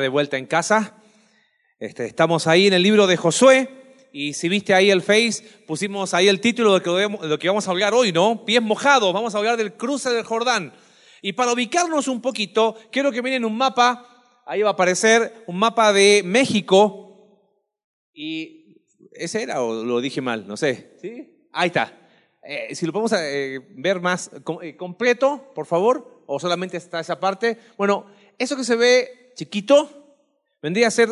de vuelta en casa. Este, estamos ahí en el libro de Josué y si viste ahí el Face, pusimos ahí el título de lo que vamos a hablar hoy, ¿no? Pies mojados, vamos a hablar del cruce del Jordán. Y para ubicarnos un poquito, quiero que miren un mapa, ahí va a aparecer un mapa de México y ese era o lo dije mal, no sé. ¿Sí? Ahí está. Eh, si lo podemos eh, ver más eh, completo, por favor, o solamente está esa parte. Bueno, eso que se ve chiquito, vendría a ser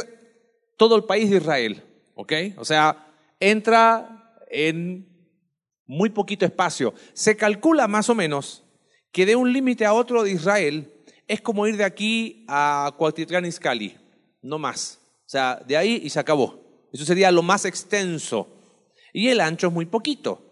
todo el país de Israel, ¿ok? O sea, entra en muy poquito espacio. Se calcula más o menos que de un límite a otro de Israel es como ir de aquí a Cuautitlán Izcalli, no más. O sea, de ahí y se acabó. Eso sería lo más extenso. Y el ancho es muy poquito.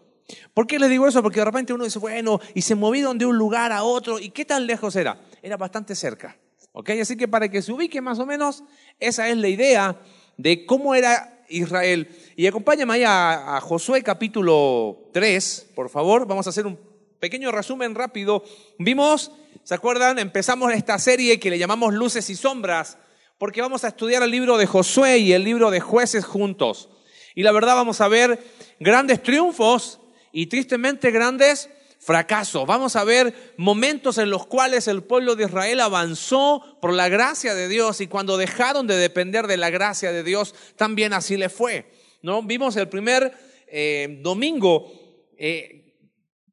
¿Por qué les digo eso? Porque de repente uno dice, bueno, y se movieron de un lugar a otro, ¿y qué tan lejos era? Era bastante cerca. Así que para que se ubique más o menos, esa es la idea de cómo era Israel. Y acompáñame ahí a, a Josué capítulo 3, por favor. Vamos a hacer un pequeño resumen rápido. Vimos, ¿se acuerdan? Empezamos esta serie que le llamamos Luces y Sombras, porque vamos a estudiar el libro de Josué y el libro de jueces juntos. Y la verdad vamos a ver grandes triunfos y tristemente grandes fracaso. Vamos a ver momentos en los cuales el pueblo de Israel avanzó por la gracia de Dios y cuando dejaron de depender de la gracia de Dios, también así le fue. ¿no? Vimos el primer eh, domingo. Eh,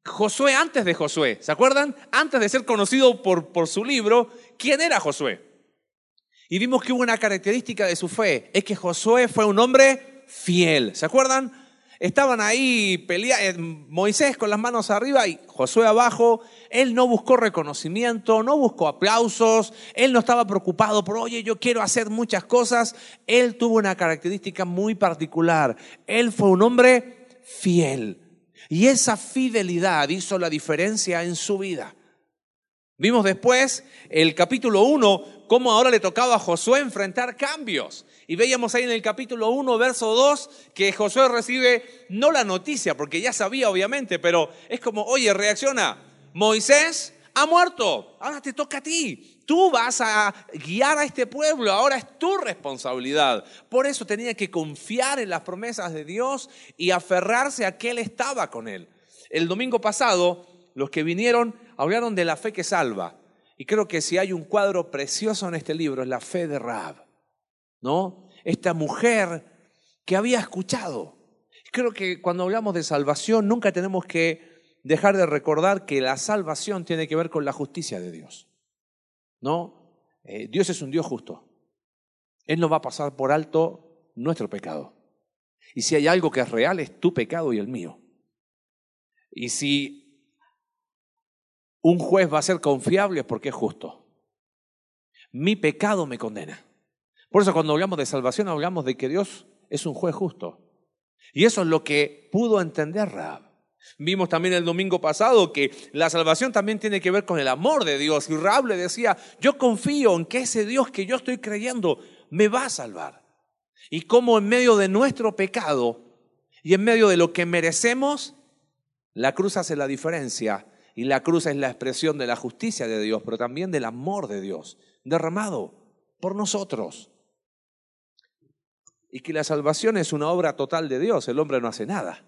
Josué antes de Josué, ¿se acuerdan? Antes de ser conocido por, por su libro, ¿quién era Josué? Y vimos que hubo una característica de su fe, es que Josué fue un hombre fiel, ¿se acuerdan? Estaban ahí peleando, eh, Moisés con las manos arriba y Josué abajo. Él no buscó reconocimiento, no buscó aplausos, él no estaba preocupado por, oye, yo quiero hacer muchas cosas. Él tuvo una característica muy particular. Él fue un hombre fiel. Y esa fidelidad hizo la diferencia en su vida. Vimos después el capítulo 1, cómo ahora le tocaba a Josué enfrentar cambios. Y veíamos ahí en el capítulo 1, verso 2, que Josué recibe no la noticia, porque ya sabía obviamente, pero es como, oye, reacciona, Moisés ha muerto, ahora te toca a ti. Tú vas a guiar a este pueblo, ahora es tu responsabilidad. Por eso tenía que confiar en las promesas de Dios y aferrarse a que Él estaba con él. El domingo pasado, los que vinieron hablaron de la fe que salva. Y creo que si hay un cuadro precioso en este libro es la fe de Raab. ¿No? Esta mujer que había escuchado. Creo que cuando hablamos de salvación nunca tenemos que dejar de recordar que la salvación tiene que ver con la justicia de Dios. ¿No? Eh, Dios es un Dios justo. Él no va a pasar por alto nuestro pecado. Y si hay algo que es real es tu pecado y el mío. Y si un juez va a ser confiable es porque es justo. Mi pecado me condena. Por eso cuando hablamos de salvación hablamos de que Dios es un juez justo. Y eso es lo que pudo entender Raab. Vimos también el domingo pasado que la salvación también tiene que ver con el amor de Dios. Y Raab le decía, yo confío en que ese Dios que yo estoy creyendo me va a salvar. Y como en medio de nuestro pecado y en medio de lo que merecemos, la cruz hace la diferencia. Y la cruz es la expresión de la justicia de Dios, pero también del amor de Dios, derramado por nosotros y que la salvación es una obra total de Dios, el hombre no hace nada.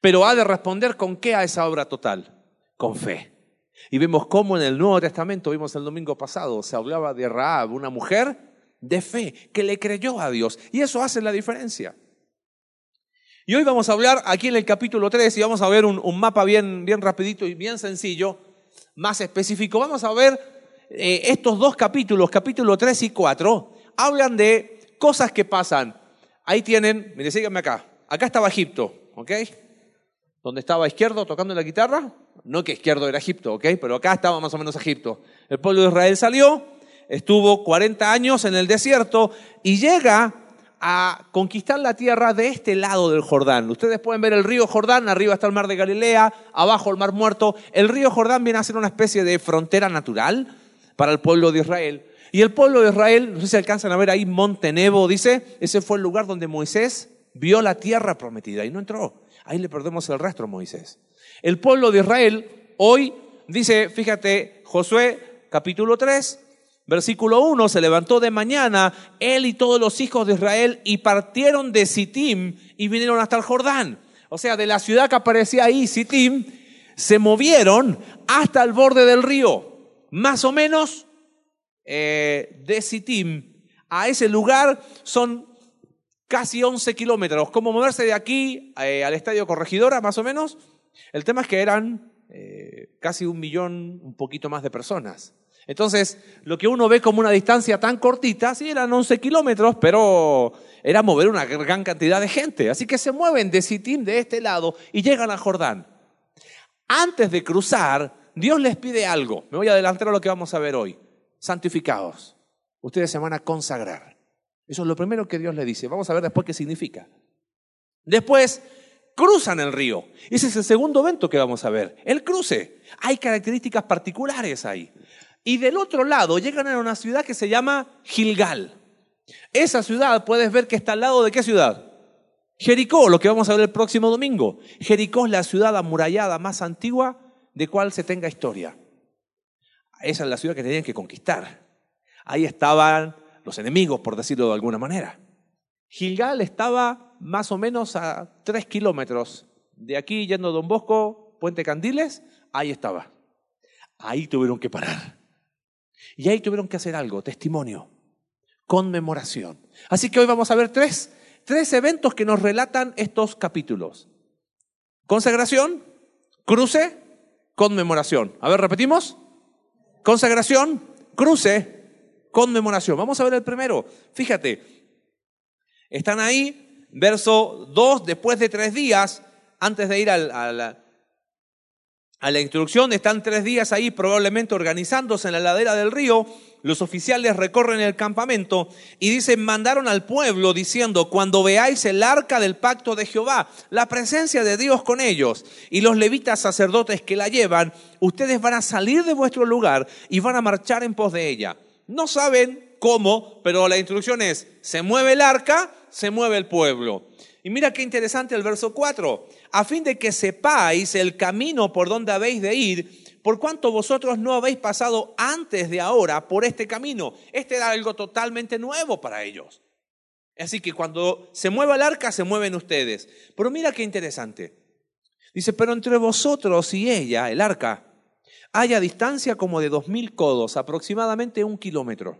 Pero ha de responder con qué a esa obra total, con fe. Y vemos cómo en el Nuevo Testamento, vimos el domingo pasado, se hablaba de Raab, una mujer de fe, que le creyó a Dios. Y eso hace la diferencia. Y hoy vamos a hablar aquí en el capítulo 3 y vamos a ver un, mapa bien, bien rapidito y bien sencillo, más específico. Vamos a ver eh, estos dos capítulos, capítulo 3 y 4, hablan de cosas que pasan. Ahí tienen, mire, síganme acá. Acá estaba Egipto, ¿ok? Donde estaba izquierdo tocando la guitarra. No que izquierdo era Egipto, ¿ok? Pero acá estaba más o menos Egipto. El pueblo de Israel salió, estuvo 40 años en el desierto y llega a conquistar la tierra de este lado del Jordán. Ustedes pueden ver el río Jordán, arriba está el mar de Galilea, abajo el mar muerto. El río Jordán viene a ser una especie de frontera natural para el pueblo de Israel. Y el pueblo de Israel, no sé si alcanzan a ver ahí Monte Nebo, dice, ese fue el lugar donde Moisés vio la tierra prometida y no entró. Ahí le perdemos el rastro a Moisés. El pueblo de Israel hoy dice, fíjate, Josué capítulo 3, Versículo 1, se levantó de mañana él y todos los hijos de Israel y partieron de Sittim y vinieron hasta el Jordán. O sea, de la ciudad que aparecía ahí, Sittim, se movieron hasta el borde del río. Más o menos eh, de Sittim a ese lugar son casi 11 kilómetros. ¿Cómo moverse de aquí eh, al estadio Corregidora, más o menos? El tema es que eran eh, casi un millón, un poquito más de personas. Entonces, lo que uno ve como una distancia tan cortita, sí eran 11 kilómetros, pero era mover una gran cantidad de gente. Así que se mueven de Sittim de este lado y llegan a Jordán. Antes de cruzar, Dios les pide algo. Me voy a adelantar a lo que vamos a ver hoy. Santificados. Ustedes se van a consagrar. Eso es lo primero que Dios le dice. Vamos a ver después qué significa. Después, cruzan el río. Ese es el segundo evento que vamos a ver. El cruce. Hay características particulares ahí. Y del otro lado llegan a una ciudad que se llama Gilgal. Esa ciudad puedes ver que está al lado de qué ciudad? Jericó, lo que vamos a ver el próximo domingo. Jericó es la ciudad amurallada más antigua de cual se tenga historia. Esa es la ciudad que tenían que conquistar. Ahí estaban los enemigos, por decirlo de alguna manera. Gilgal estaba más o menos a tres kilómetros de aquí, yendo a Don Bosco, Puente Candiles, ahí estaba. Ahí tuvieron que parar. Y ahí tuvieron que hacer algo, testimonio, conmemoración. Así que hoy vamos a ver tres, tres eventos que nos relatan estos capítulos. Consagración, cruce, conmemoración. A ver, repetimos. Consagración, cruce, conmemoración. Vamos a ver el primero. Fíjate, están ahí, verso 2, después de tres días, antes de ir al, al, a la instrucción, están tres días ahí probablemente organizándose en la ladera del río, los oficiales recorren el campamento y dicen, mandaron al pueblo diciendo, cuando veáis el arca del pacto de Jehová, la presencia de Dios con ellos y los levitas sacerdotes que la llevan, ustedes van a salir de vuestro lugar y van a marchar en pos de ella. No saben cómo, pero la instrucción es, se mueve el arca, se mueve el pueblo. Y mira qué interesante el verso 4, a fin de que sepáis el camino por donde habéis de ir, por cuanto vosotros no habéis pasado antes de ahora por este camino. Este era algo totalmente nuevo para ellos. Así que cuando se mueva el arca, se mueven ustedes. Pero mira qué interesante. Dice, pero entre vosotros y ella, el arca, haya distancia como de dos mil codos, aproximadamente un kilómetro.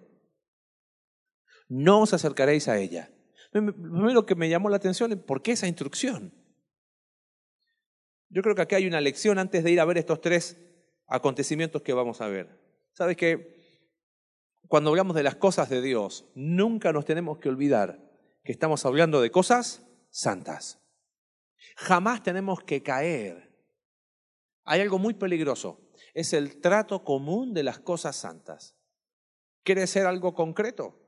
No os acercaréis a ella lo que me llamó la atención es por qué esa instrucción. Yo creo que aquí hay una lección antes de ir a ver estos tres acontecimientos que vamos a ver. ¿Sabes que Cuando hablamos de las cosas de Dios, nunca nos tenemos que olvidar que estamos hablando de cosas santas. Jamás tenemos que caer. Hay algo muy peligroso. Es el trato común de las cosas santas. ¿Quiere ser algo concreto?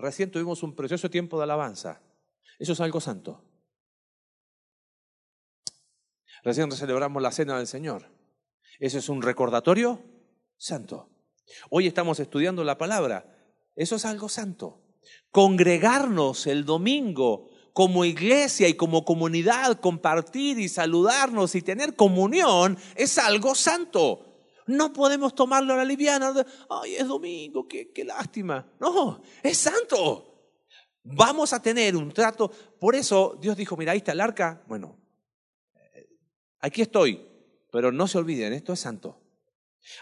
Recién tuvimos un precioso tiempo de alabanza. Eso es algo santo. Recién celebramos la cena del Señor. Eso es un recordatorio santo. Hoy estamos estudiando la palabra. Eso es algo santo. Congregarnos el domingo como iglesia y como comunidad, compartir y saludarnos y tener comunión es algo santo. No podemos tomarlo a la liviana. Ay, es domingo, qué, qué lástima. No, es santo. Vamos a tener un trato. Por eso Dios dijo, mira, ahí está el arca. Bueno, eh, aquí estoy. Pero no se olviden, esto es santo.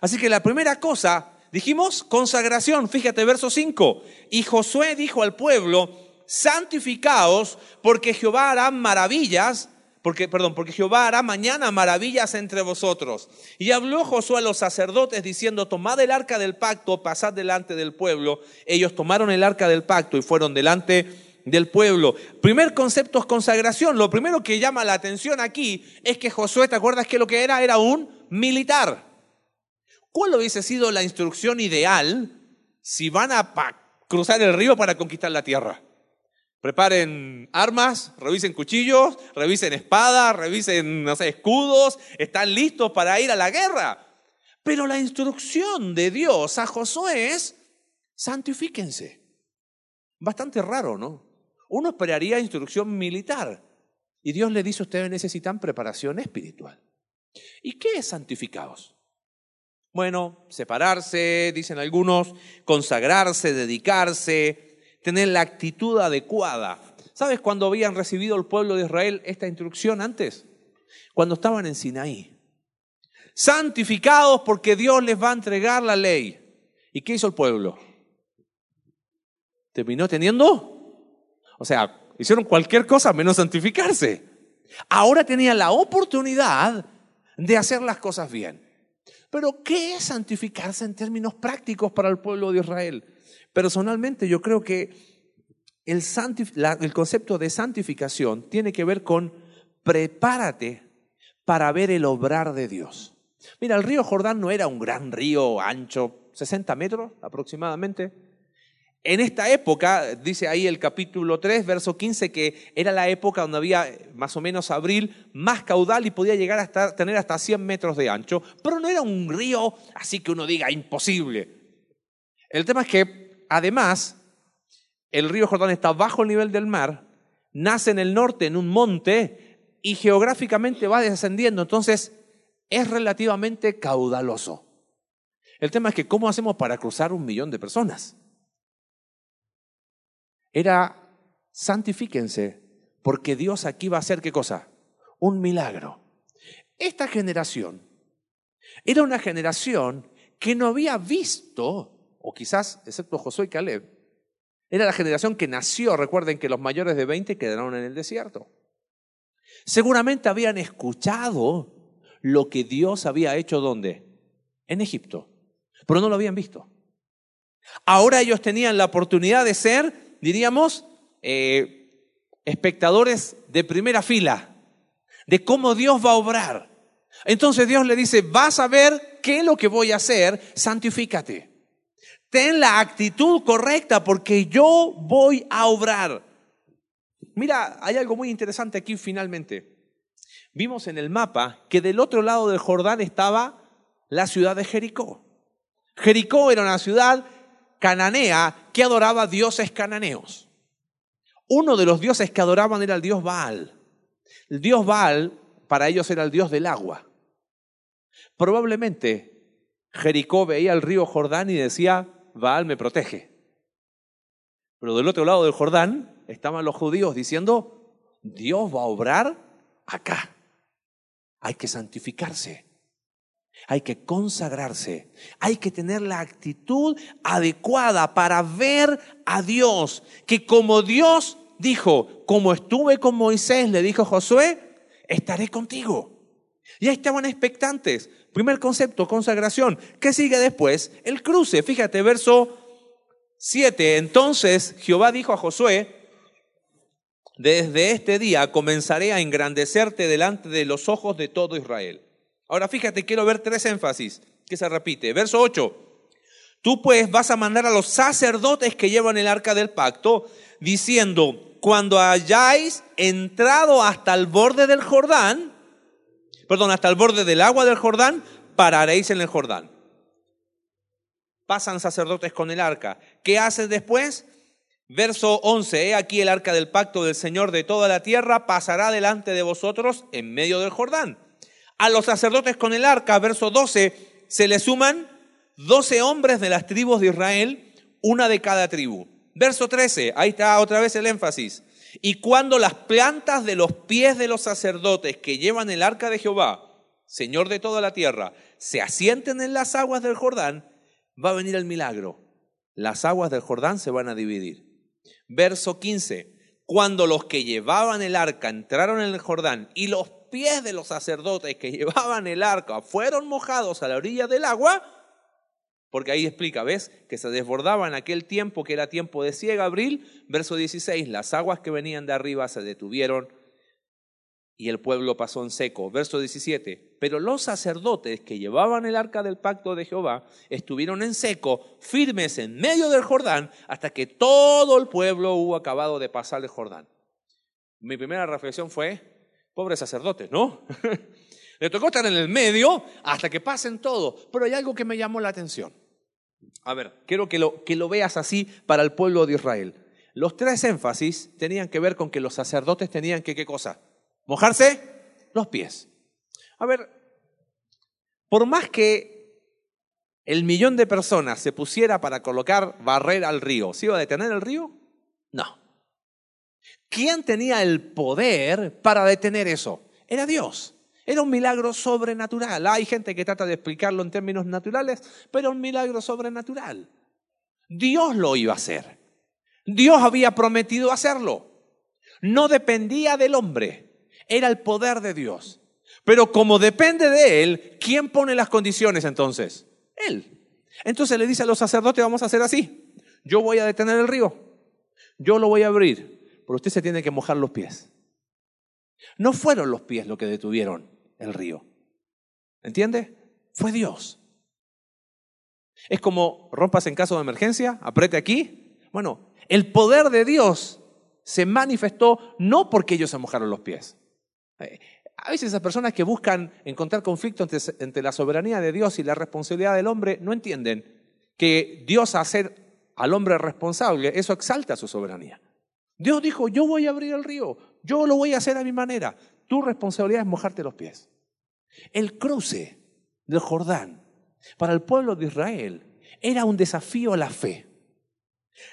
Así que la primera cosa, dijimos, consagración. Fíjate, verso 5. Y Josué dijo al pueblo, santificaos porque Jehová hará maravillas porque, perdón, porque Jehová hará mañana maravillas entre vosotros. Y habló Josué a los sacerdotes diciendo, tomad el arca del pacto, pasad delante del pueblo. Ellos tomaron el arca del pacto y fueron delante del pueblo. Primer concepto es consagración. Lo primero que llama la atención aquí es que Josué, ¿te acuerdas que lo que era? Era un militar. ¿Cuál hubiese sido la instrucción ideal si van a cruzar el río para conquistar la tierra? Preparen armas, revisen cuchillos, revisen espadas, revisen, no sé, escudos, están listos para ir a la guerra. Pero la instrucción de Dios a Josué es, santifíquense. Bastante raro, ¿no? Uno esperaría instrucción militar. Y Dios le dice, ustedes necesitan preparación espiritual. ¿Y qué es santificados? Bueno, separarse, dicen algunos, consagrarse, dedicarse, tener la actitud adecuada. ¿Sabes cuándo habían recibido el pueblo de Israel esta instrucción antes? Cuando estaban en Sinaí. Santificados porque Dios les va a entregar la ley. ¿Y qué hizo el pueblo? ¿Terminó teniendo? O sea, hicieron cualquier cosa menos santificarse. Ahora tenían la oportunidad de hacer las cosas bien. Pero, ¿qué es santificarse en términos prácticos para el pueblo de Israel? Personalmente, yo creo que el, concepto de santificación tiene que ver con prepárate para ver el obrar de Dios. Mira, el río Jordán no era un gran río ancho, 60 metros aproximadamente. En esta época, dice ahí el capítulo 3, verso 15, que era la época donde había más o menos abril más caudal y podía llegar a tener hasta 100 metros de ancho, pero no era un río así que uno diga imposible. El tema es que, además, el río Jordán está bajo el nivel del mar, nace en el norte, en un monte, y geográficamente va descendiendo, entonces es relativamente caudaloso. El tema es que, ¿cómo hacemos para cruzar un millón de personas? Era, santifíquense, porque Dios aquí va a hacer qué cosa? Un milagro. Esta generación era una generación que no había visto, o quizás, excepto Josué y Caleb, era la generación que nació, recuerden que los mayores de 20 quedaron en el desierto. Seguramente habían escuchado lo que Dios había hecho ¿dónde? En Egipto, pero no lo habían visto. Ahora ellos tenían la oportunidad de ser diríamos, eh, espectadores de primera fila de cómo Dios va a obrar. Entonces Dios le dice, vas a ver qué es lo que voy a hacer, santifícate. Ten la actitud correcta porque yo voy a obrar. Mira, hay algo muy interesante aquí finalmente. Vimos en el mapa que del otro lado del Jordán estaba la ciudad de Jericó. Jericó era una ciudad cananea que adoraba dioses cananeos. Uno de los dioses que adoraban era el dios Baal. El dios Baal para ellos era el dios del agua. Probablemente Jericó veía el río Jordán y decía, Baal me protege. Pero del otro lado del Jordán estaban los judíos diciendo, Dios va a obrar acá. Hay que santificarse hay que consagrarse, hay que tener la actitud adecuada para ver a Dios, que como Dios dijo, como estuve con Moisés, le dijo Josué, estaré contigo. Y ahí estaban expectantes. Primer concepto, consagración. ¿Qué sigue después? El cruce. Fíjate, verso 7. Entonces Jehová dijo a Josué, desde este día comenzaré a engrandecerte delante de los ojos de todo Israel. Ahora fíjate, quiero ver tres énfasis que se repite. Verso 8. Tú pues vas a mandar a los sacerdotes que llevan el arca del pacto, diciendo, cuando hayáis entrado hasta el borde del Jordán, perdón, hasta el borde del agua del Jordán, pararéis en el Jordán. Pasan sacerdotes con el arca. ¿Qué haces después? Verso 11, he aquí el arca del pacto del Señor de toda la tierra pasará delante de vosotros en medio del Jordán. A los sacerdotes con el arca, verso 12, se le suman 12 hombres de las tribus de Israel, una de cada tribu. Verso 13, ahí está otra vez el énfasis. Y cuando las plantas de los pies de los sacerdotes que llevan el arca de Jehová, Señor de toda la tierra, se asienten en las aguas del Jordán, va a venir el milagro. Las aguas del Jordán se van a dividir. Verso 15, cuando los que llevaban el arca entraron en el Jordán y los pies de los sacerdotes que llevaban el arca fueron mojados a la orilla del agua, porque ahí explica, ¿ves? Que se desbordaba en aquel tiempo que era tiempo de ciega, abril, verso 16, las aguas que venían de arriba se detuvieron y el pueblo pasó en seco. Verso 17, pero los sacerdotes que llevaban el arca del pacto de Jehová estuvieron en seco, firmes en medio del Jordán, hasta que todo el pueblo hubo acabado de pasar el Jordán. Mi primera reflexión fue, Pobres sacerdotes, ¿no? Le tocó estar en el medio hasta que pasen todo. Pero hay algo que me llamó la atención. A ver, quiero que lo, que lo veas así para el pueblo de Israel. Los tres énfasis tenían que ver con que los sacerdotes tenían que, ¿qué cosa? Mojarse los pies. A ver, por más que el millón de personas se pusiera para colocar barrera al río, ¿se iba a detener el río? No. ¿Quién tenía el poder para detener eso? Era Dios. Era un milagro sobrenatural. Hay gente que trata de explicarlo en términos naturales, pero un milagro sobrenatural. Dios lo iba a hacer. Dios había prometido hacerlo. No dependía del hombre, era el poder de Dios. Pero como depende de Él, ¿quién pone las condiciones entonces? Él. Entonces le dice a los sacerdotes, vamos a hacer así. Yo voy a detener el río. Yo lo voy a abrir. Pero usted se tiene que mojar los pies. No fueron los pies lo que detuvieron el río. ¿Entiende? Fue Dios. Es como rompas en caso de emergencia, apriete aquí. Bueno, el poder de Dios se manifestó no porque ellos se mojaron los pies. Eh, a veces esas personas que buscan encontrar conflicto entre, la soberanía de Dios y la responsabilidad del hombre no entienden que Dios hacer al hombre responsable, eso exalta su soberanía. Dios dijo, yo voy a abrir el río, yo lo voy a hacer a mi manera. Tu responsabilidad es mojarte los pies. El cruce del Jordán para el pueblo de Israel era un desafío a la fe.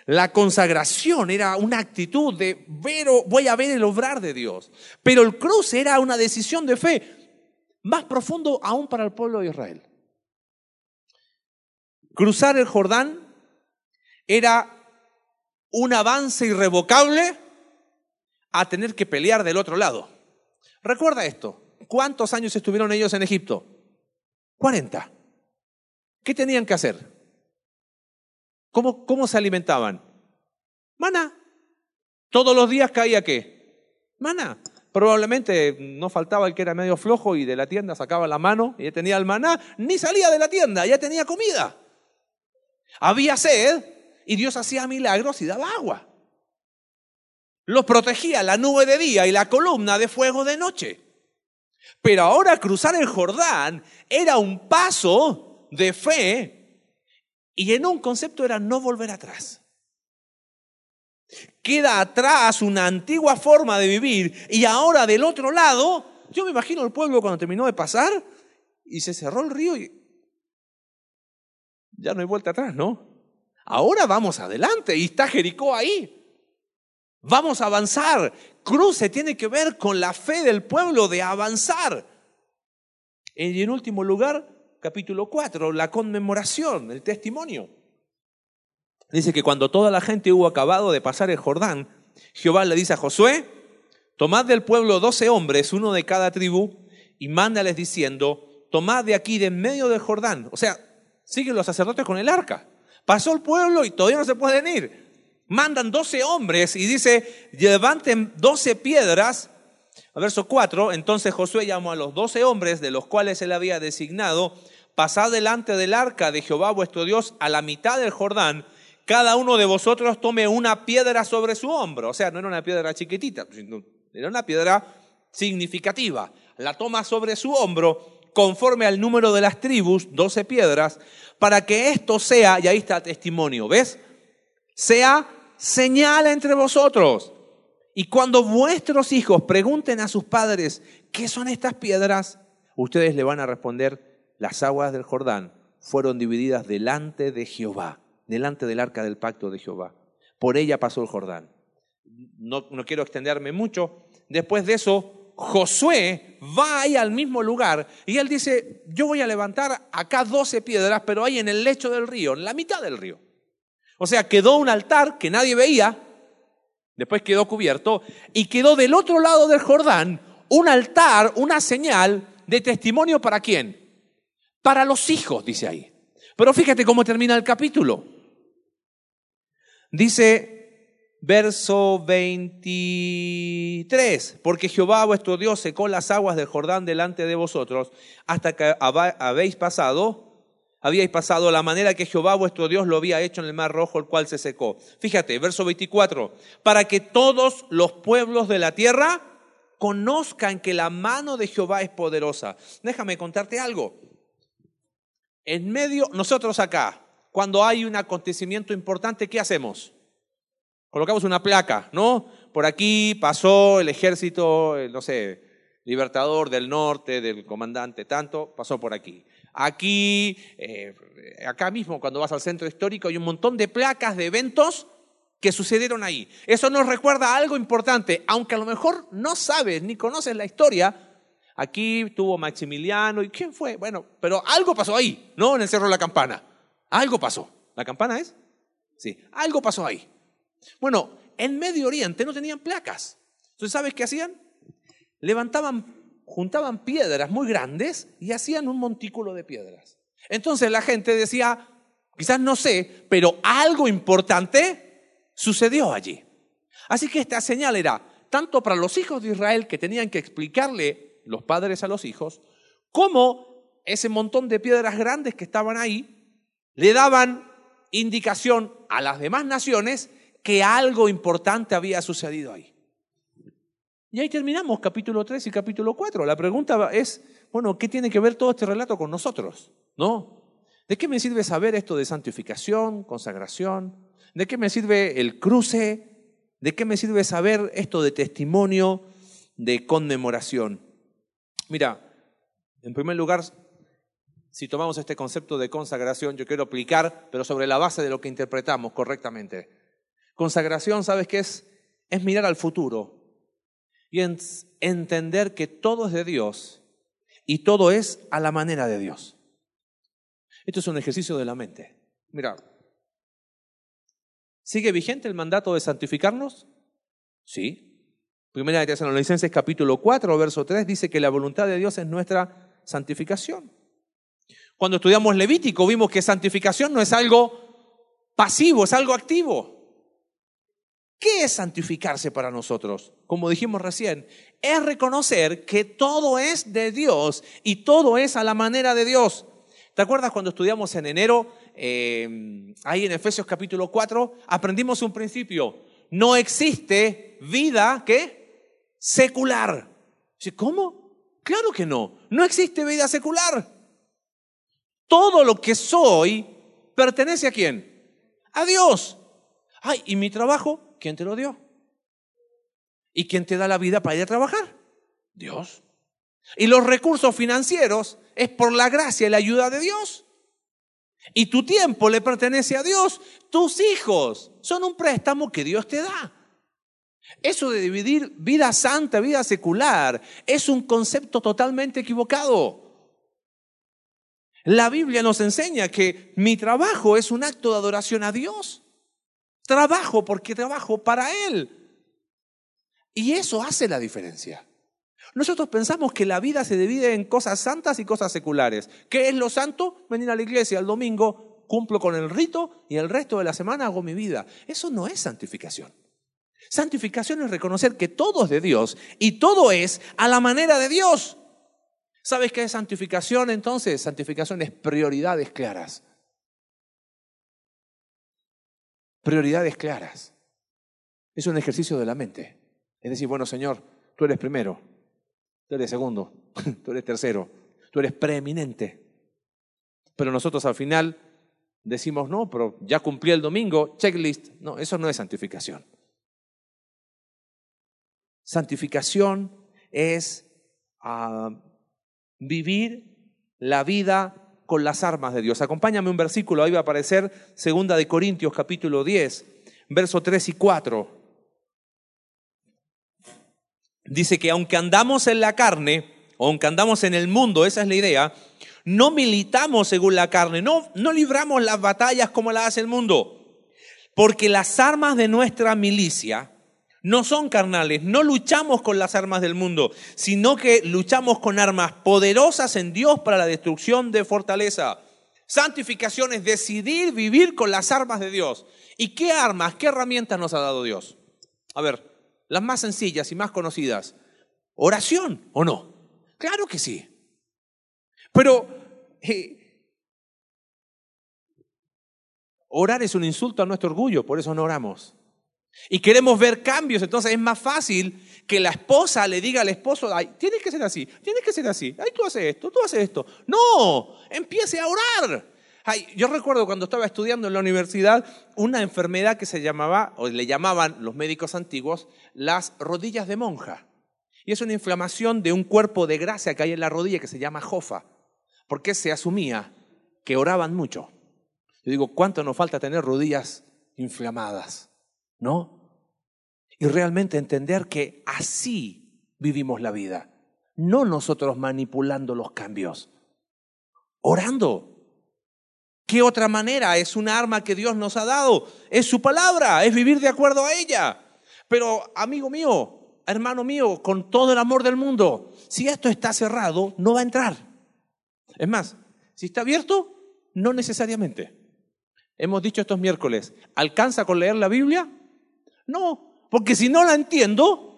La consagración era una actitud de ver, voy a ver el obrar de Dios. Pero el cruce era una decisión de fe más profundo aún para el pueblo de Israel. Cruzar el Jordán era un avance irrevocable a tener que pelear del otro lado. Recuerda esto, ¿cuántos años estuvieron ellos en Egipto? 40. ¿Qué tenían que hacer? ¿Cómo, cómo se alimentaban? Maná. Todos los días caía qué? Maná. Probablemente no faltaba el que era medio flojo y de la tienda sacaba la mano y ya tenía el maná, ni salía de la tienda, ya tenía comida. Había sed y Dios hacía milagros y daba agua. Los protegía la nube de día y la columna de fuego de noche. Pero ahora cruzar el Jordán era un paso de fe y en un concepto era no volver atrás. Queda atrás una antigua forma de vivir y ahora del otro lado, yo me imagino el pueblo cuando terminó de pasar y se cerró el río y ya no hay vuelta atrás, ¿no? Ahora vamos adelante y está Jericó ahí. Vamos a avanzar. Cruce tiene que ver con la fe del pueblo de avanzar. Y en último lugar, capítulo 4, la conmemoración, el testimonio. Dice que cuando toda la gente hubo acabado de pasar el Jordán, Jehová le dice a Josué, tomad del pueblo doce hombres, uno de cada tribu, y mándales diciendo, tomad de aquí de en medio del Jordán. O sea, siguen los sacerdotes con el arca. Pasó el pueblo y todavía no se pueden ir. Mandan doce hombres y dice, levanten doce piedras. Verso 4, entonces Josué llamó a los doce hombres de los cuales él había designado pasad delante del arca de Jehová vuestro Dios a la mitad del Jordán, cada uno de vosotros tome una piedra sobre su hombro. O sea, no era una piedra chiquitita, era una piedra significativa. La toma sobre su hombro conforme al número de las tribus, doce piedras, para que esto sea, y ahí está testimonio, ¿ves? Sea señal entre vosotros. Y cuando vuestros hijos pregunten a sus padres, ¿qué son estas piedras? Ustedes le van a responder, las aguas del Jordán fueron divididas delante de Jehová, delante del arca del pacto de Jehová. Por ella pasó el Jordán. No, no quiero extenderme mucho. Después de eso, Josué va ahí al mismo lugar y él dice, yo voy a levantar acá doce piedras, pero ahí en el lecho del río, en la mitad del río. O sea, quedó un altar que nadie veía, después quedó cubierto, y quedó del otro lado del Jordán un altar, una señal de testimonio para quién? para los hijos, dice ahí. Pero fíjate cómo termina el capítulo. Dice verso 23, porque Jehová vuestro Dios secó las aguas del Jordán delante de vosotros hasta que habéis pasado, habíais pasado la manera que Jehová vuestro Dios lo había hecho en el mar rojo, el cual se secó. Fíjate, verso 24, para que todos los pueblos de la tierra conozcan que la mano de Jehová es poderosa. Déjame contarte algo. En medio, nosotros acá, cuando hay un acontecimiento importante, ¿qué hacemos? Colocamos una placa, ¿no? Por aquí pasó el ejército, no sé, libertador del norte, del comandante tanto, pasó por aquí. Aquí, eh, acá mismo, cuando vas al centro histórico, hay un montón de placas de eventos que sucedieron ahí. Eso nos recuerda algo importante, aunque a lo mejor no sabes ni conoces la historia. Aquí tuvo Maximiliano y quién fue, bueno, pero algo pasó ahí, ¿no? En el Cerro de la Campana. Algo pasó. ¿La campana es? Sí, algo pasó ahí. Bueno, en Medio Oriente no tenían placas. Entonces, ¿sabes qué hacían? Levantaban, juntaban piedras muy grandes y hacían un montículo de piedras. Entonces la gente decía, quizás no sé, pero algo importante sucedió allí. Así que esta señal era tanto para los hijos de Israel que tenían que explicarle los padres a los hijos, como ese montón de piedras grandes que estaban ahí le daban indicación a las demás naciones que algo importante había sucedido ahí. Y ahí terminamos capítulo 3 y capítulo 4. La pregunta es, bueno, ¿qué tiene que ver todo este relato con nosotros? ¿No? ¿De qué me sirve saber esto de santificación, consagración? ¿De qué me sirve el cruce? ¿De qué me sirve saber esto de testimonio, de conmemoración? Mira, en primer lugar, si tomamos este concepto de consagración, yo quiero aplicar, pero sobre la base de lo que interpretamos correctamente. Consagración, ¿sabes qué es? Es mirar al futuro y entender que todo es de Dios y todo es a la manera de Dios. Esto es un ejercicio de la mente. Mira, ¿sigue vigente el mandato de santificarnos? Sí. Primera de Tesalonicenses capítulo 4, verso 3 dice que la voluntad de Dios es nuestra santificación. Cuando estudiamos Levítico vimos que santificación no es algo pasivo, es algo activo. ¿Qué es santificarse para nosotros? Como dijimos recién, es reconocer que todo es de Dios y todo es a la manera de Dios. ¿Te acuerdas cuando estudiamos en enero, eh, ahí en Efesios capítulo 4, aprendimos un principio? No existe vida, ¿qué? Secular. ¿Cómo? Claro que no. No existe vida secular. Todo lo que soy pertenece a quién? A Dios. Ay, ¿y mi trabajo? ¿Quién te lo dio? ¿Y quién te da la vida para ir a trabajar? Dios. Y los recursos financieros es por la gracia y la ayuda de Dios. Y tu tiempo le pertenece a Dios. Tus hijos son un préstamo que Dios te da. Eso de dividir vida santa, vida secular, es un concepto totalmente equivocado. La Biblia nos enseña que mi trabajo es un acto de adoración a Dios. Trabajo porque trabajo para Él. Y eso hace la diferencia. Nosotros pensamos que la vida se divide en cosas santas y cosas seculares. ¿Qué es lo santo? Venir a la iglesia el domingo, cumplo con el rito y el resto de la semana hago mi vida. Eso no es santificación. Santificación es reconocer que todo es de Dios y todo es a la manera de Dios. ¿Sabes qué es santificación entonces? Santificación es prioridades claras. Prioridades claras. Es un ejercicio de la mente. Es decir, bueno, Señor, tú eres primero, tú eres segundo, tú eres tercero, tú eres preeminente. Pero nosotros al final decimos, no, pero ya cumplí el domingo, checklist. No, eso no es santificación. Santificación es ah, vivir la vida con las armas de Dios. Acompáñame un versículo, ahí va a aparecer segunda de Corintios capítulo 10, verso 3 y 4. Dice que aunque andamos en la carne, o aunque andamos en el mundo, esa es la idea, no militamos según la carne, no, no libramos las batallas como las hace el mundo, porque las armas de nuestra milicia no son carnales, no luchamos con las armas del mundo, sino que luchamos con armas poderosas en Dios para la destrucción de fortaleza. Santificación es decidir vivir con las armas de Dios. ¿Y qué armas, qué herramientas nos ha dado Dios? A ver, las más sencillas y más conocidas. ¿Oración o no? Claro que sí. Pero eh, orar es un insulto a nuestro orgullo, por eso no oramos. Y queremos ver cambios, entonces es más fácil que la esposa le diga al esposo, ay, tienes que ser así, tienes que ser así, ay, tú haces esto, tú haces esto. No, empiece a orar. Ay, yo recuerdo cuando estaba estudiando en la universidad una enfermedad que se llamaba, o le llamaban los médicos antiguos, las rodillas de monja. Y es una inflamación de un cuerpo de grasa que hay en la rodilla que se llama jofa. Porque se asumía que oraban mucho. Yo digo, ¿cuánto nos falta tener rodillas inflamadas? ¿No? Y realmente entender que así vivimos la vida. No nosotros manipulando los cambios. Orando. ¿Qué otra manera? Es una arma que Dios nos ha dado. Es su palabra, es vivir de acuerdo a ella. Pero, amigo mío, hermano mío, con todo el amor del mundo, si esto está cerrado, no va a entrar. Es más, si está abierto, no necesariamente. Hemos dicho estos miércoles, ¿alcanza con leer la Biblia? No, porque si no la entiendo,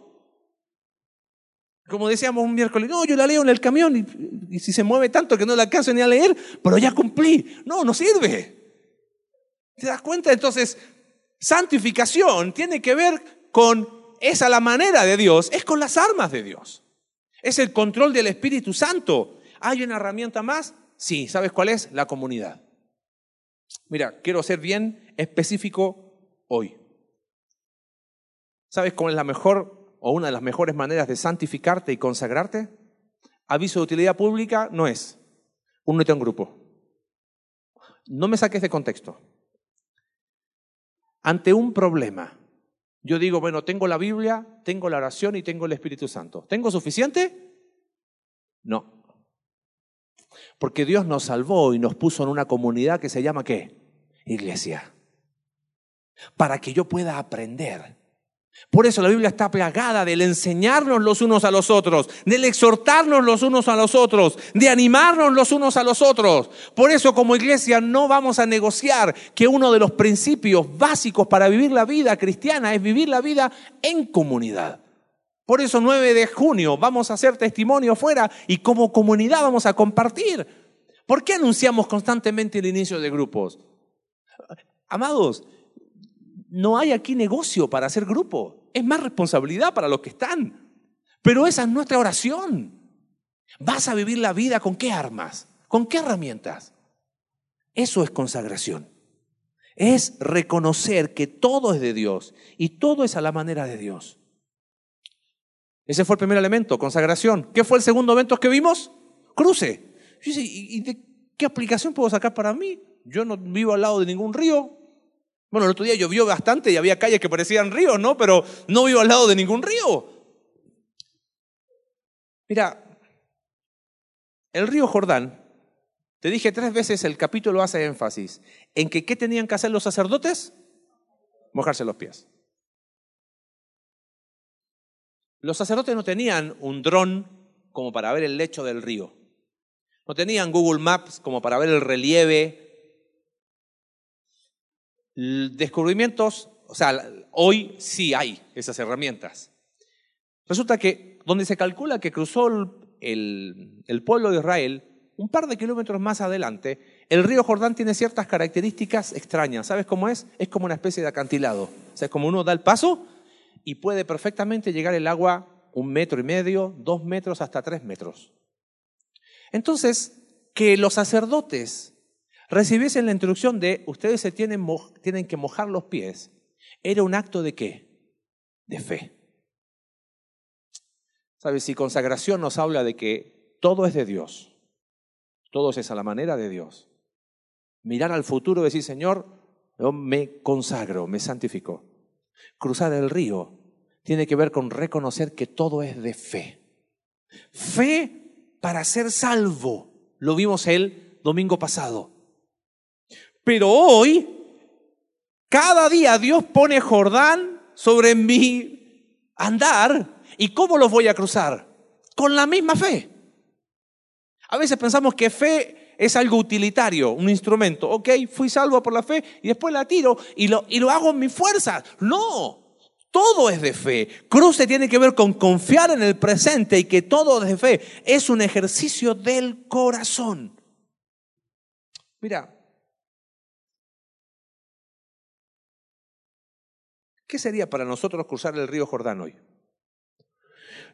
como decíamos un miércoles, no, yo la leo en el camión y, si se mueve tanto que no la alcanzo ni a leer, pero ya cumplí. No, no sirve. ¿Te das cuenta? Entonces, santificación tiene que ver con esa la manera de Dios, es con las armas de Dios. Es el control del Espíritu Santo. ¿Hay una herramienta más? Sí, ¿sabes cuál es? La comunidad. Mira, quiero ser bien específico hoy. ¿Sabes cuál es la mejor o una de las mejores maneras de santificarte y consagrarte? Aviso de utilidad pública no es únete a un grupo. No me saques de contexto. Ante un problema, yo digo, bueno, tengo la Biblia, tengo la oración y tengo el Espíritu Santo. ¿Tengo suficiente? No. Porque Dios nos salvó y nos puso en una comunidad que se llama ¿qué? Iglesia. Para que yo pueda aprender. Por eso la Biblia está plagada del enseñarnos los unos a los otros, del exhortarnos los unos a los otros, de animarnos los unos a los otros. Por eso como iglesia no vamos a negociar que uno de los principios básicos para vivir la vida cristiana es vivir la vida en comunidad. Por eso 9 de junio vamos a hacer testimonio fuera y como comunidad vamos a compartir. ¿Por qué anunciamos constantemente el inicio de grupos? Amados, no hay aquí negocio para hacer grupo. Es más responsabilidad para los que están. Pero esa es nuestra oración. ¿Vas a vivir la vida con qué armas? ¿Con qué herramientas? Eso es consagración. Es reconocer que todo es de Dios y todo es a la manera de Dios. Ese fue el primer elemento, consagración. ¿Qué fue el segundo evento que vimos? Cruce. ¿y de qué aplicación puedo sacar para mí? Yo no vivo al lado de ningún río. Bueno, el otro día llovió bastante y había calles que parecían ríos, ¿no? Pero no vivo al lado de ningún río. Mira, el río Jordán, te dije tres veces, el capítulo hace énfasis en que ¿qué tenían que hacer los sacerdotes? Mojarse los pies. Los sacerdotes no tenían un dron como para ver el lecho del río. No tenían Google Maps como para ver el relieve. Descubrimientos, o sea, hoy sí hay esas herramientas. Resulta que donde se calcula que cruzó el, pueblo de Israel, un par de kilómetros más adelante, el río Jordán tiene ciertas características extrañas. ¿Sabes cómo es? Es como una especie de acantilado. O sea, como uno da el paso y puede perfectamente llegar el agua un metro y medio, dos metros, hasta tres metros. Entonces, que los sacerdotes recibiesen la instrucción de ustedes se tienen, tienen que mojar los pies, era un acto de qué? De fe. ¿Sabes? Si consagración nos habla de que todo es de Dios, todo es a la manera de Dios. Mirar al futuro y decir, Señor, yo me consagro, me santifico. Cruzar el río tiene que ver con reconocer que todo es de fe. Fe para ser salvo. Lo vimos el domingo pasado. Pero hoy, cada día Dios pone Jordán sobre mi andar. ¿Y cómo los voy a cruzar? Con la misma fe. A veces pensamos que fe es algo utilitario, un instrumento. Ok, fui salvo por la fe y después la tiro y lo, y lo hago en mi fuerza. No, todo es de fe. Cruce tiene que ver con confiar en el presente y que todo es de fe. Es un ejercicio del corazón. Mira, ¿qué sería para nosotros cruzar el río Jordán hoy?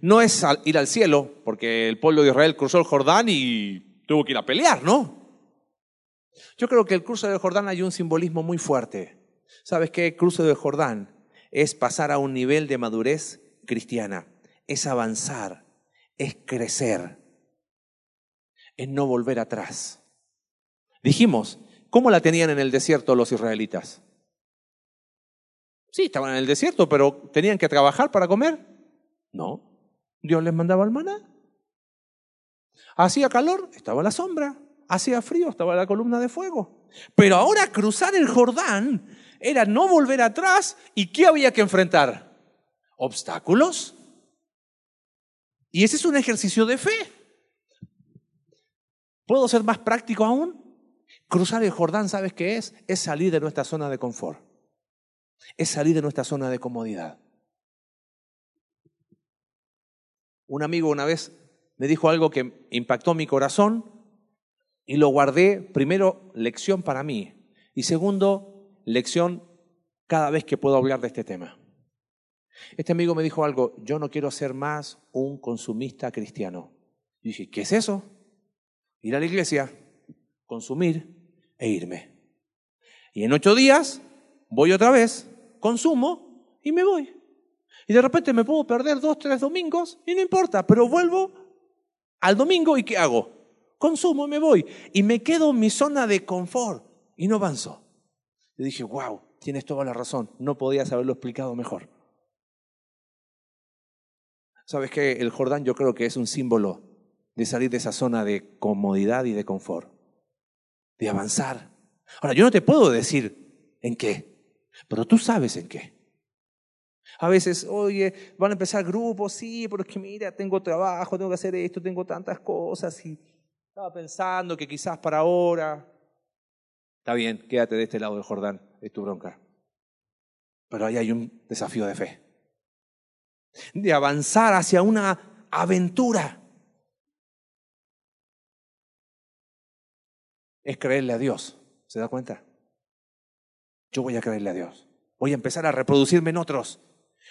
No es ir al cielo, porque el pueblo de Israel cruzó el Jordán y tuvo que ir a pelear, ¿no? Yo creo que el cruce del Jordán hay un simbolismo muy fuerte. ¿Sabes qué? cruce del Jordán es pasar a un nivel de madurez cristiana, es avanzar, es crecer. es no volver atrás. Dijimos, ¿cómo la tenían en el desierto los israelitas? Sí, estaban en el desierto, pero ¿tenían que trabajar para comer? No. Dios les mandaba el maná. Hacía calor, estaba la sombra. Hacía frío, estaba la columna de fuego. Pero ahora cruzar el Jordán era no volver atrás. ¿Y qué había que enfrentar? Obstáculos. Y ese es un ejercicio de fe. ¿Puedo ser más práctico aún? Cruzar el Jordán, ¿sabes qué es? Es salir de nuestra zona de confort. Es salir de nuestra zona de comodidad. Un amigo una vez me dijo algo que impactó mi corazón y lo guardé, primero, lección para mí y segundo, lección cada vez que puedo hablar de este tema. Este amigo me dijo algo, yo no quiero ser más un consumista cristiano. Y dije, ¿qué es eso? Ir a la iglesia, consumir e irme. Y en ocho días voy otra vez, consumo y me voy. Y de repente me puedo perder dos, tres domingos y no importa, pero vuelvo al domingo y ¿qué hago? Consumo y me voy. Y me quedo en mi zona de confort y no avanzo. Y dije, wow, tienes toda la razón, no podías haberlo explicado mejor. ¿Sabes qué? El Jordán yo creo que es un símbolo de salir de esa zona de comodidad y de confort, de avanzar. Ahora, yo no te puedo decir en qué, pero tú sabes en qué. A veces, oye, van a empezar grupos, sí, pero es que mira, tengo trabajo, tengo que hacer esto, tengo tantas cosas y estaba pensando que quizás para ahora. Está bien, quédate de este lado del Jordán, es tu bronca. Pero ahí hay un desafío de fe. De avanzar hacia una aventura. Es creerle a Dios. ¿Se da cuenta? Yo voy a creerle a Dios. Voy a empezar a reproducirme en otros.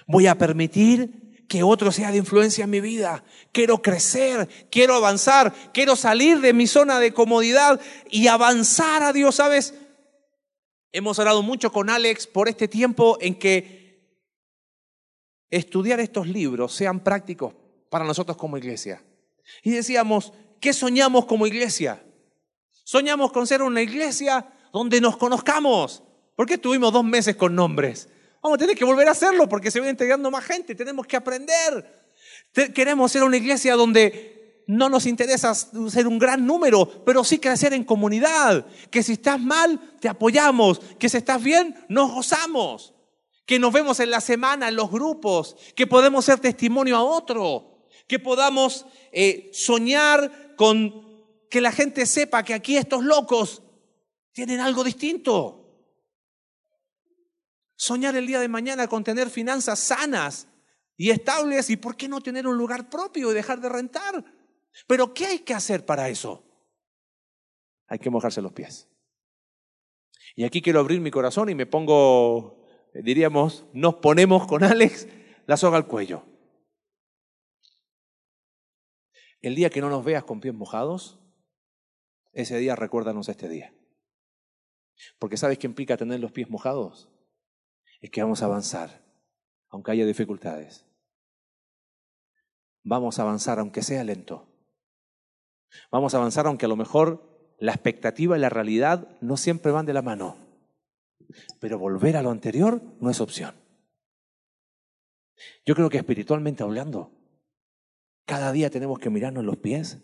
Voy a permitir que otro sea de influencia en mi vida. Quiero crecer, quiero avanzar, quiero salir de mi zona de comodidad y avanzar a Dios, ¿sabes? Hemos hablado mucho con Alex por este tiempo en que estudiar estos libros sean prácticos para nosotros como iglesia. Y decíamos, ¿qué soñamos como iglesia? Soñamos con ser una iglesia donde nos conozcamos. ¿Por qué estuvimos dos meses con nombres? Vamos a tener que volver a hacerlo porque se va integrando más gente, tenemos que aprender. Queremos ser una iglesia donde no nos interesa ser un gran número, pero sí crecer en comunidad. Que si estás mal, te apoyamos. Que si estás bien, nos gozamos. Que nos vemos en la semana en los grupos. Que podemos ser testimonio a otro. Que podamos eh, soñar con que la gente sepa que aquí estos locos tienen algo distinto. Soñar el día de mañana con tener finanzas sanas y estables y por qué no tener un lugar propio y dejar de rentar. Pero ¿qué hay que hacer para eso? Hay que mojarse los pies. Y aquí quiero abrir mi corazón y me pongo, diríamos, nos ponemos con Alex la soga al cuello. El día que no nos veas con pies mojados, ese día recuérdanos este día. Porque ¿sabes qué implica tener los pies mojados? Es que vamos a avanzar, aunque haya dificultades. Vamos a avanzar aunque sea lento. Vamos a avanzar aunque a lo mejor la expectativa y la realidad no siempre van de la mano. Pero volver a lo anterior no es opción. Yo creo que espiritualmente hablando, cada día tenemos que mirarnos los pies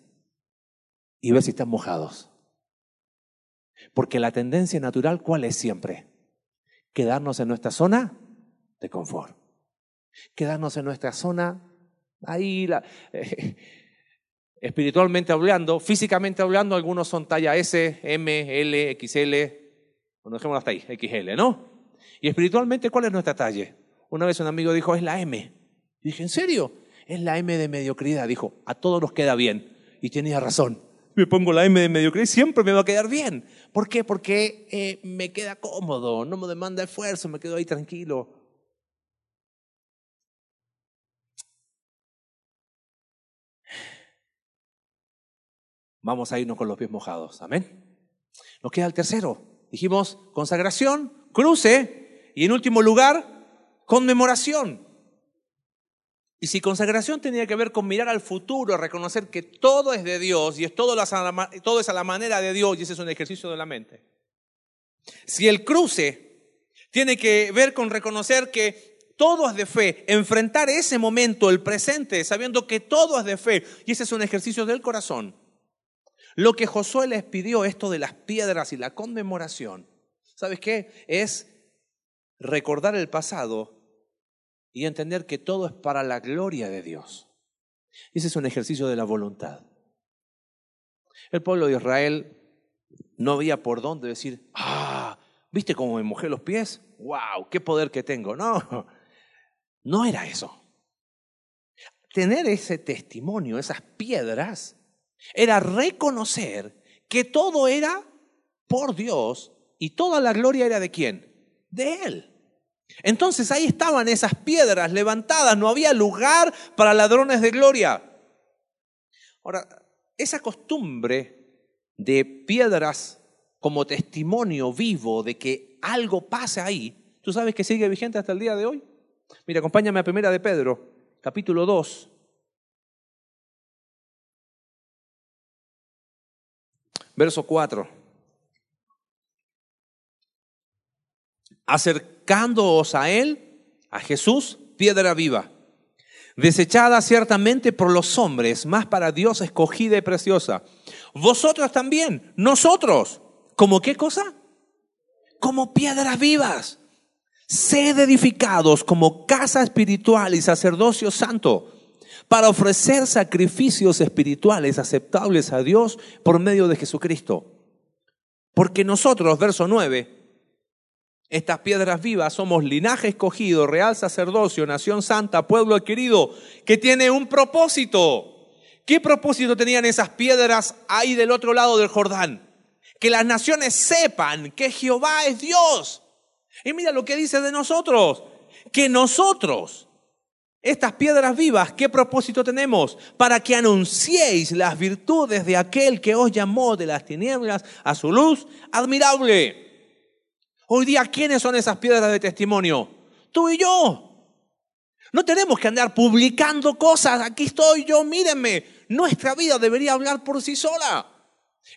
y ver si están mojados. Porque la tendencia natural, ¿cuál es siempre? Quedarnos en nuestra zona de confort. Quedarnos en nuestra zona, ahí, la, espiritualmente hablando, físicamente hablando, algunos son talla S, M, L, XL, bueno, dejémoslo hasta ahí, XL, ¿no? Y espiritualmente, ¿cuál es nuestra talla? Una vez un amigo dijo, es la M. Y dije, ¿en serio? Es la M de mediocridad. Dijo, a todos nos queda bien. Y tenía razón me pongo la M de mediocridad siempre me va a quedar bien. ¿Por qué? Porque eh, me queda cómodo, no me demanda esfuerzo, me quedo ahí tranquilo. Vamos a irnos con los pies mojados. Amén. Nos queda el tercero. Dijimos consagración, cruce y en último lugar, conmemoración. Y si consagración tenía que ver con mirar al futuro, reconocer que todo es de Dios y es todo, todo es a la manera de Dios y ese es un ejercicio de la mente. Si el cruce tiene que ver con reconocer que todo es de fe, enfrentar ese momento, el presente, sabiendo que todo es de fe y ese es un ejercicio del corazón. Lo que Josué les pidió, esto de las piedras y la conmemoración, ¿sabes qué? Es recordar el pasado y entender que todo es para la gloria de Dios. Ese es un ejercicio de la voluntad. El pueblo de Israel no había por dónde decir, ah, ¿viste cómo me mojé los pies? ¡Wow! ¡Qué poder que tengo! No, no era eso. Tener ese testimonio, esas piedras, era reconocer que todo era por Dios y toda la gloria era de quién? De Él. Entonces ahí estaban esas piedras levantadas, no había lugar para ladrones de gloria. Ahora, esa costumbre de piedras como testimonio vivo de que algo pasa ahí, ¿tú sabes que sigue vigente hasta el día de hoy? Mira, acompáñame a Primera de Pedro, capítulo 2. Verso 4. Acercándoos a Él, a Jesús, piedra viva, desechada ciertamente por los hombres, más para Dios escogida y preciosa. Vosotros también, nosotros, ¿como qué cosa? Como piedras vivas. Sed edificados como casa espiritual y sacerdocio santo para ofrecer sacrificios espirituales aceptables a Dios por medio de Jesucristo. Porque nosotros, verso 9, estas piedras vivas somos linaje escogido, real sacerdocio, nación santa, pueblo adquirido, que tiene un propósito. ¿Qué propósito tenían esas piedras ahí del otro lado del Jordán? Que las naciones sepan que Jehová es Dios. Y mira lo que dice de nosotros, que nosotros, estas piedras vivas, ¿qué propósito tenemos? Para que anunciéis las virtudes de aquel que os llamó de las tinieblas a su luz admirable. Hoy día, ¿quiénes son esas piedras de testimonio? Tú y yo. No tenemos que andar publicando cosas. Aquí estoy yo, mírenme. Nuestra vida debería hablar por sí sola.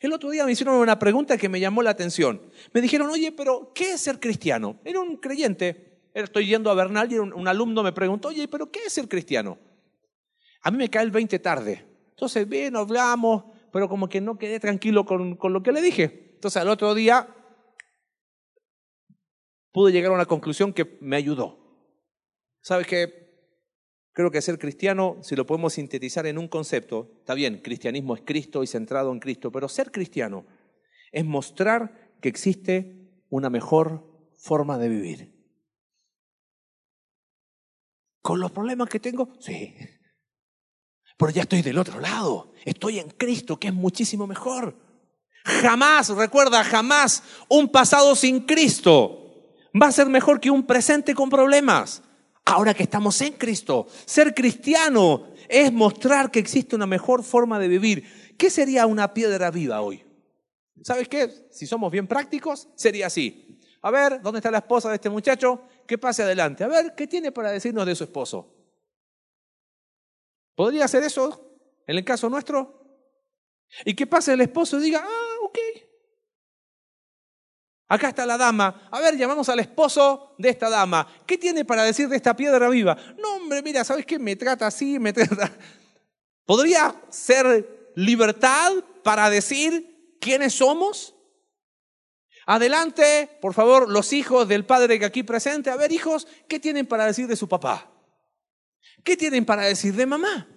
El otro día me hicieron una pregunta que me llamó la atención. Me dijeron, oye, pero ¿qué es ser cristiano? Era un creyente. Estoy yendo a Bernal y un, alumno me preguntó, oye, pero ¿qué es ser cristiano? A mí me cae el 20 tarde. Entonces, bien, hablamos, pero como que no quedé tranquilo con, con lo que le dije. Entonces, al otro día pude llegar a una conclusión que me ayudó. ¿Sabes qué? Creo que ser cristiano, si lo podemos sintetizar en un concepto, está bien, cristianismo es Cristo y centrado en Cristo, pero ser cristiano es mostrar que existe una mejor forma de vivir. ¿Con los problemas que tengo? Sí. Pero ya estoy del otro lado. Estoy en Cristo, que es muchísimo mejor. Jamás, recuerda, jamás un pasado sin Cristo va a ser mejor que un presente con problemas. Ahora que estamos en Cristo, ser cristiano es mostrar que existe una mejor forma de vivir. ¿Qué sería una piedra viva hoy? ¿Sabes qué? Si somos bien prácticos, sería así. A ver, ¿dónde está la esposa de este muchacho? Que pase adelante. A ver, ¿qué tiene para decirnos de su esposo? ¿Podría ser eso en el caso nuestro? Y que pase el esposo y diga, ah, Acá está la dama. A ver, llamamos al esposo de esta dama. ¿Qué tiene para decir de esta piedra viva? No, hombre, mira, ¿sabes qué? Me trata así, me trata... ¿Podría ser libertad para decir quiénes somos? Adelante, por favor, los hijos del padre que aquí presente. A ver, hijos, ¿qué tienen para decir de su papá? ¿Qué tienen para decir de mamá?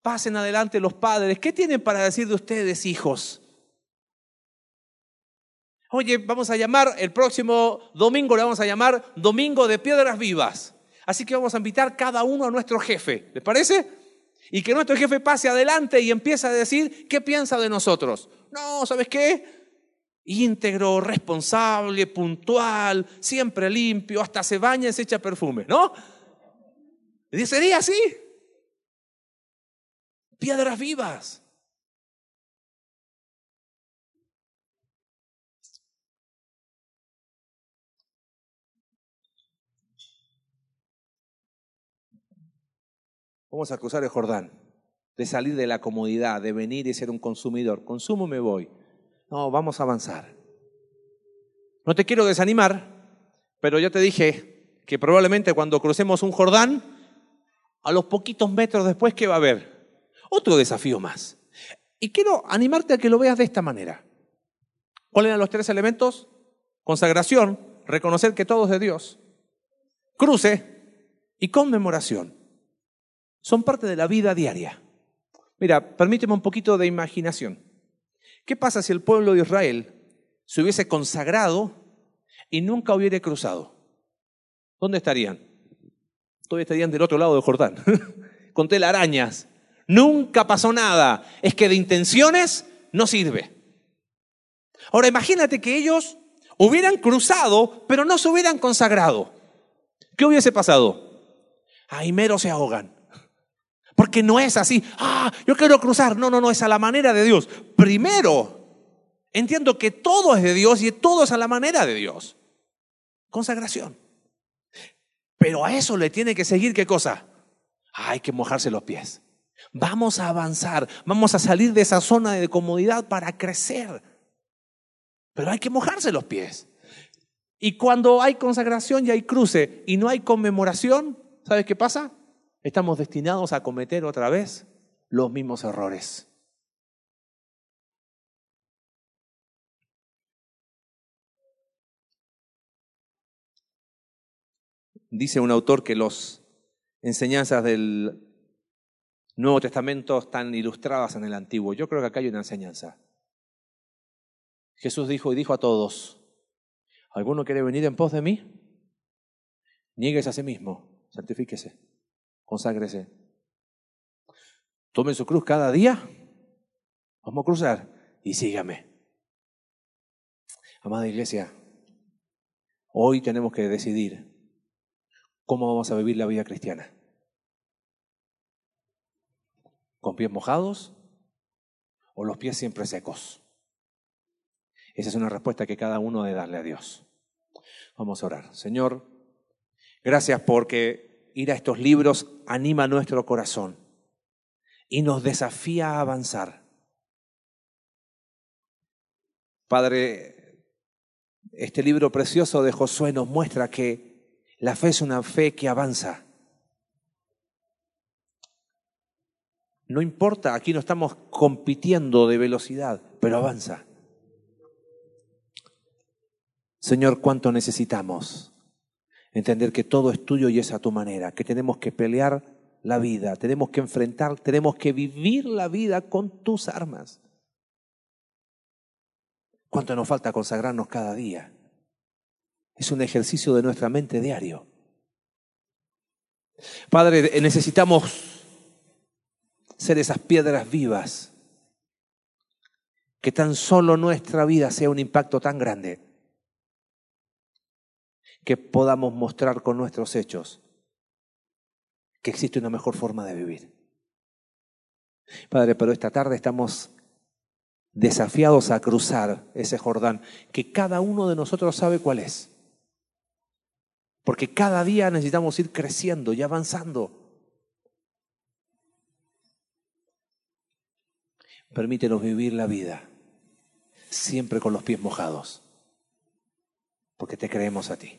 Pasen adelante los padres. ¿Qué tienen para decir de ustedes, hijos? Oye, vamos a llamar, el próximo domingo le vamos a llamar Domingo de Piedras Vivas. Así que vamos a invitar cada uno a nuestro jefe. ¿Les parece? Y que nuestro jefe pase adelante y empiece a decir qué piensa de nosotros. No, ¿sabes qué? Íntegro, responsable, puntual, siempre limpio, hasta se baña y se echa perfume, ¿no? Sería así. Piedras vivas. Vamos a cruzar el Jordán, de salir de la comodidad, de venir y ser un consumidor. Consumo me voy. No, vamos a avanzar. No te quiero desanimar, pero ya te dije que probablemente cuando crucemos un Jordán, a los poquitos metros después, ¿qué va a haber? Otro desafío más. Y quiero animarte a que lo veas de esta manera. ¿Cuáles eran los tres elementos? Consagración, reconocer que todo es de Dios. Cruce y conmemoración. Son parte de la vida diaria. Mira, permíteme un poquito de imaginación. ¿Qué pasa si el pueblo de Israel se hubiese consagrado y nunca hubiera cruzado? ¿Dónde estarían? Todavía estarían del otro lado del Jordán, con telarañas. Nunca pasó nada. Es que de intenciones no sirve. Ahora imagínate que ellos hubieran cruzado, pero no se hubieran consagrado. ¿Qué hubiese pasado? Ahí mero se ahogan. Porque no es así, ah, yo quiero cruzar. No, no, no, es a la manera de Dios. Primero, entiendo que todo es de Dios y todo es a la manera de Dios. Consagración. Pero a eso le tiene que seguir qué cosa? hay que mojarse los pies. Vamos a avanzar, vamos a salir de esa zona de comodidad para crecer. Pero hay que mojarse los pies. Y cuando hay consagración y hay cruce y no hay conmemoración, ¿sabes qué pasa? Estamos destinados a cometer otra vez los mismos errores. Dice un autor que las enseñanzas del Nuevo Testamento están ilustradas en el Antiguo. Yo creo que acá hay una enseñanza. Jesús dijo y dijo a todos, ¿alguno quiere venir en pos de mí? Niegues a sí mismo, santifíquese conságrese. Tome su cruz cada día. Vamos a cruzar y sígame. Amada iglesia, hoy tenemos que decidir cómo vamos a vivir la vida cristiana. ¿Con pies mojados o los pies siempre secos? Esa es una respuesta que cada uno debe darle a Dios. Vamos a orar. Señor, gracias porque ir a estos libros anima nuestro corazón y nos desafía a avanzar. Padre, este libro precioso de Josué nos muestra que la fe es una fe que avanza. No importa, aquí no estamos compitiendo de velocidad, pero avanza. Señor, ¿cuánto necesitamos entender que todo es tuyo y es a tu manera, que tenemos que pelear la vida, tenemos que enfrentar, tenemos que vivir la vida con tus armas. ¿Cuánto nos falta consagrarnos cada día? Es un ejercicio de nuestra mente diario. Padre, necesitamos ser esas piedras vivas, que tan solo nuestra vida sea un impacto tan grande que podamos mostrar con nuestros hechos que existe una mejor forma de vivir. Padre, pero esta tarde estamos desafiados a cruzar ese Jordán, que cada uno de nosotros sabe cuál es. Porque cada día necesitamos ir creciendo y avanzando. Permítenos vivir la vida siempre con los pies mojados, porque te creemos a ti.